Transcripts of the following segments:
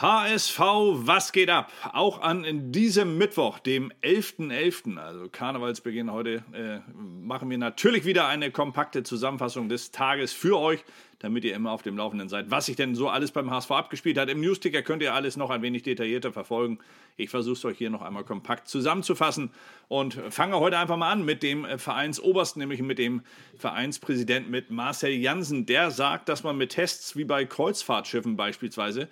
HSV, was geht ab? Auch an diesem Mittwoch, dem 11.11., .11., also Karnevalsbeginn heute, äh, machen wir natürlich wieder eine kompakte Zusammenfassung des Tages für euch, damit ihr immer auf dem Laufenden seid, was sich denn so alles beim HSV abgespielt hat. Im Newsticker könnt ihr alles noch ein wenig detaillierter verfolgen. Ich versuche es euch hier noch einmal kompakt zusammenzufassen und fange heute einfach mal an mit dem Vereinsobersten, nämlich mit dem Vereinspräsidenten, mit Marcel Jansen. Der sagt, dass man mit Tests wie bei Kreuzfahrtschiffen beispielsweise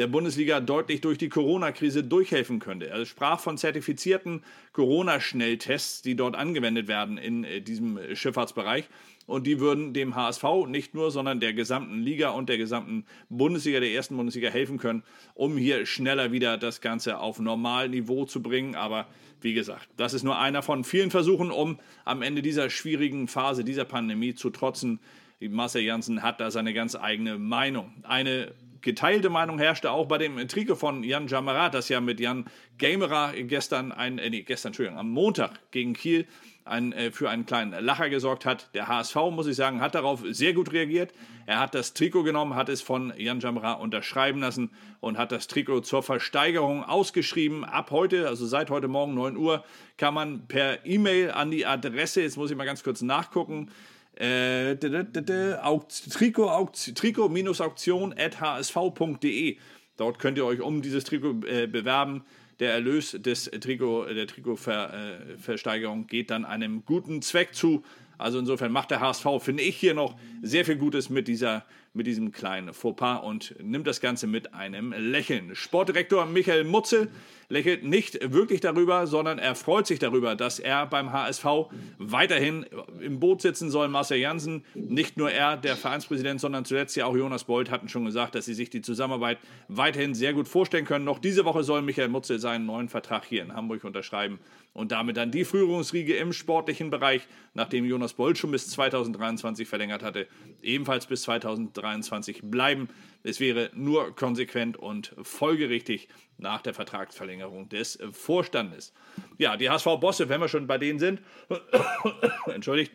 der Bundesliga deutlich durch die Corona-Krise durchhelfen könnte. Er sprach von zertifizierten Corona-Schnelltests, die dort angewendet werden in äh, diesem Schifffahrtsbereich. Und die würden dem HSV nicht nur, sondern der gesamten Liga und der gesamten Bundesliga, der ersten Bundesliga helfen können, um hier schneller wieder das Ganze auf Normalniveau zu bringen. Aber wie gesagt, das ist nur einer von vielen Versuchen, um am Ende dieser schwierigen Phase, dieser Pandemie zu trotzen. Marcel Janssen hat da seine ganz eigene Meinung. Eine geteilte Meinung herrschte auch bei dem Trikot von Jan Jamarat, das ja mit Jan Gamerer gestern, ein, äh, nee, gestern, Entschuldigung, am Montag gegen Kiel ein, äh, für einen kleinen Lacher gesorgt hat. Der HSV, muss ich sagen, hat darauf sehr gut reagiert. Er hat das Trikot genommen, hat es von Jan Jamra unterschreiben lassen und hat das Trikot zur Versteigerung ausgeschrieben. Ab heute, also seit heute Morgen 9 Uhr, kann man per E-Mail an die Adresse, jetzt muss ich mal ganz kurz nachgucken, äh, Trikot-auktion.hsv.de. Dort könnt ihr euch um dieses Trikot äh, bewerben. Der Erlös des Trikot, der Trikotversteigerung geht dann einem guten Zweck zu. Also insofern macht der HSV, finde ich, hier noch sehr viel Gutes mit, dieser, mit diesem kleinen Fauxpas und nimmt das Ganze mit einem Lächeln. Sportdirektor Michael Mutzel lächelt nicht wirklich darüber, sondern er freut sich darüber, dass er beim HSV weiterhin im Boot sitzen soll. Marcel Janssen, nicht nur er, der Vereinspräsident, sondern zuletzt ja auch Jonas Bold hatten schon gesagt, dass sie sich die Zusammenarbeit weiterhin sehr gut vorstellen können. Noch diese Woche soll Michael Mutzel seinen neuen Vertrag hier in Hamburg unterschreiben und damit dann die Führungsriege im sportlichen Bereich, nachdem Jonas Bold schon bis 2023 verlängert hatte, ebenfalls bis 2023 bleiben. Es wäre nur konsequent und folgerichtig nach der Vertragsverlängerung des Vorstandes. Ja, die HSV-Bosse, wenn wir schon bei denen sind, entschuldigt,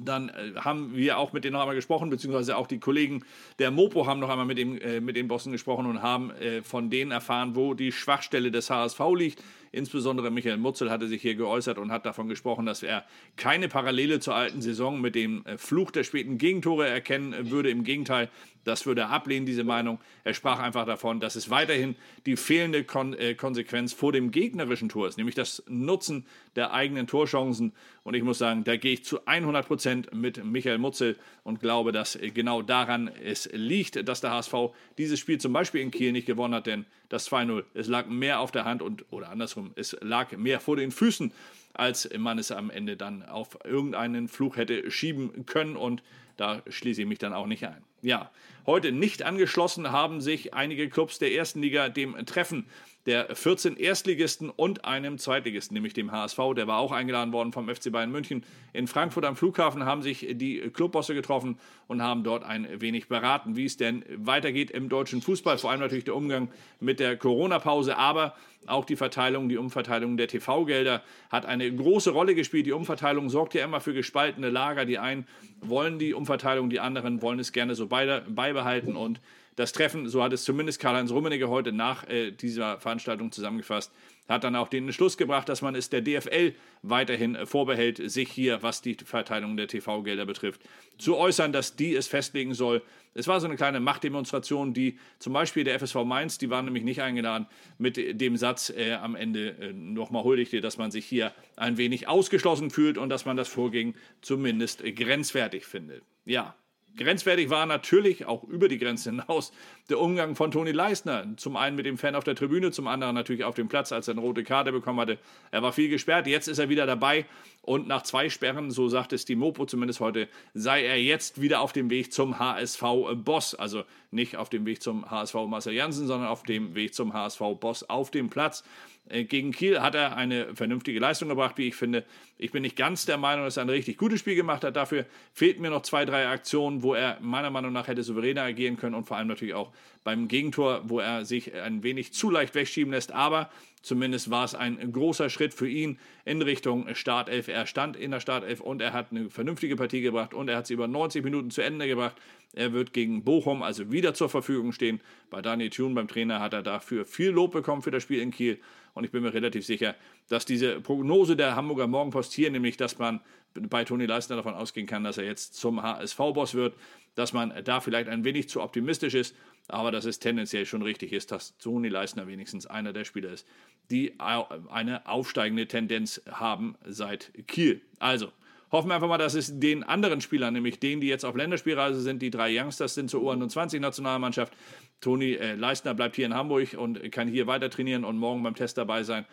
dann äh, haben wir auch mit denen noch einmal gesprochen, beziehungsweise auch die Kollegen der Mopo haben noch einmal mit, dem, äh, mit den Bossen gesprochen und haben äh, von denen erfahren, wo die Schwachstelle des HSV liegt. Insbesondere Michael Mutzel hatte sich hier geäußert und hat davon gesprochen, dass er keine Parallele zur alten Saison mit dem äh, Fluch der späten Gegentore erkennen würde. Im Gegenteil, das würde er ablehnen, diese Meinung. Er sprach einfach davon, dass es weiterhin die fehlende Kon äh, Konsequenz vor dem gegnerischen Tor ist, nämlich das Nutzen der eigenen Torchancen. Und ich muss sagen, da gehe ich zu 100 Prozent mit Michael Mutzel und glaube, dass äh, genau daran es liegt, dass der HSV dieses Spiel zum Beispiel in Kiel nicht gewonnen hat, denn das 2-0, es lag mehr auf der Hand und, oder andersrum, es lag mehr vor den Füßen, als man es am Ende dann auf irgendeinen Fluch hätte schieben können und da schließe ich mich dann auch nicht ein. Ja, heute nicht angeschlossen haben sich einige Clubs der ersten Liga dem Treffen der 14 Erstligisten und einem Zweitligisten, nämlich dem HSV. Der war auch eingeladen worden vom FC Bayern München. In Frankfurt am Flughafen haben sich die Clubbosse getroffen und haben dort ein wenig beraten, wie es denn weitergeht im deutschen Fußball. Vor allem natürlich der Umgang mit der Corona-Pause, aber auch die Verteilung, die Umverteilung der TV-Gelder hat eine große Rolle gespielt. Die Umverteilung sorgt ja immer für gespaltene Lager. Die einen wollen die Umverteilung, die anderen wollen es gerne so beibehalten und das Treffen, so hat es zumindest Karl-Heinz Rummenigge heute nach äh, dieser Veranstaltung zusammengefasst, hat dann auch den Schluss gebracht, dass man es der DFL weiterhin äh, vorbehält, sich hier, was die Verteilung der TV-Gelder betrifft, zu äußern, dass die es festlegen soll. Es war so eine kleine Machtdemonstration, die zum Beispiel der FSV Mainz, die waren nämlich nicht eingeladen, mit dem Satz äh, am Ende äh, nochmal huldigte, dass man sich hier ein wenig ausgeschlossen fühlt und dass man das Vorgehen zumindest grenzwertig findet. Ja, Grenzwertig war natürlich auch über die Grenze hinaus der Umgang von Toni Leisner. Zum einen mit dem Fan auf der Tribüne, zum anderen natürlich auf dem Platz, als er eine rote Karte bekommen hatte. Er war viel gesperrt, jetzt ist er wieder dabei und nach zwei Sperren, so sagt es die Mopo zumindest heute, sei er jetzt wieder auf dem Weg zum HSV-Boss. Also nicht auf dem Weg zum HSV Marcel Janssen, sondern auf dem Weg zum HSV-Boss auf dem Platz. Äh, gegen Kiel hat er eine vernünftige Leistung gebracht, wie ich finde. Ich bin nicht ganz der Meinung, dass er ein richtig gutes Spiel gemacht hat. Dafür fehlten mir noch zwei, drei Aktionen, wo er meiner Meinung nach hätte souveräner agieren können und vor allem natürlich auch beim Gegentor, wo er sich ein wenig zu leicht wegschieben lässt. Aber zumindest war es ein großer Schritt für ihn in Richtung Startelf. Er stand in der Startelf und er hat eine vernünftige Partie gebracht und er hat sie über 90 Minuten zu Ende gebracht. Er wird gegen Bochum also wieder zur Verfügung stehen. Bei Daniel Thune, beim Trainer, hat er dafür viel Lob bekommen für das Spiel in Kiel. Und ich bin mir relativ sicher, dass diese Prognose der Hamburger Morgenpost hier, nämlich dass man bei Toni Leistner davon ausgehen kann, dass er jetzt zum HSV-Boss wird, dass man da vielleicht ein wenig zu optimistisch ist, aber dass es tendenziell schon richtig ist, dass Toni Leistner wenigstens einer der Spieler ist, die eine aufsteigende Tendenz haben seit Kiel. Also, hoffen wir einfach mal, dass es den anderen Spielern, nämlich denen, die jetzt auf Länderspielreise sind, die drei Youngsters sind zur U21-Nationalmannschaft. Toni äh, Leistner bleibt hier in Hamburg und kann hier weiter trainieren und morgen beim Test dabei sein.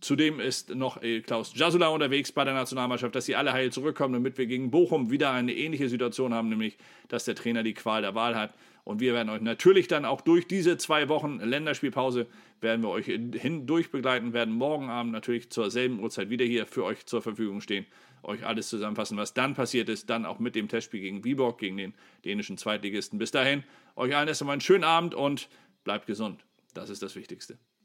Zudem ist noch äh, Klaus Jasula unterwegs bei der Nationalmannschaft, dass sie alle heil zurückkommen, damit wir gegen Bochum wieder eine ähnliche Situation haben, nämlich dass der Trainer die Qual der Wahl hat. Und wir werden euch natürlich dann auch durch diese zwei Wochen Länderspielpause werden wir euch hindurch begleiten, werden morgen Abend natürlich zur selben Uhrzeit wieder hier für euch zur Verfügung stehen, euch alles zusammenfassen, was dann passiert ist, dann auch mit dem Testspiel gegen Viborg, gegen den dänischen Zweitligisten. Bis dahin, euch allen erst einmal einen schönen Abend und bleibt gesund. Das ist das Wichtigste.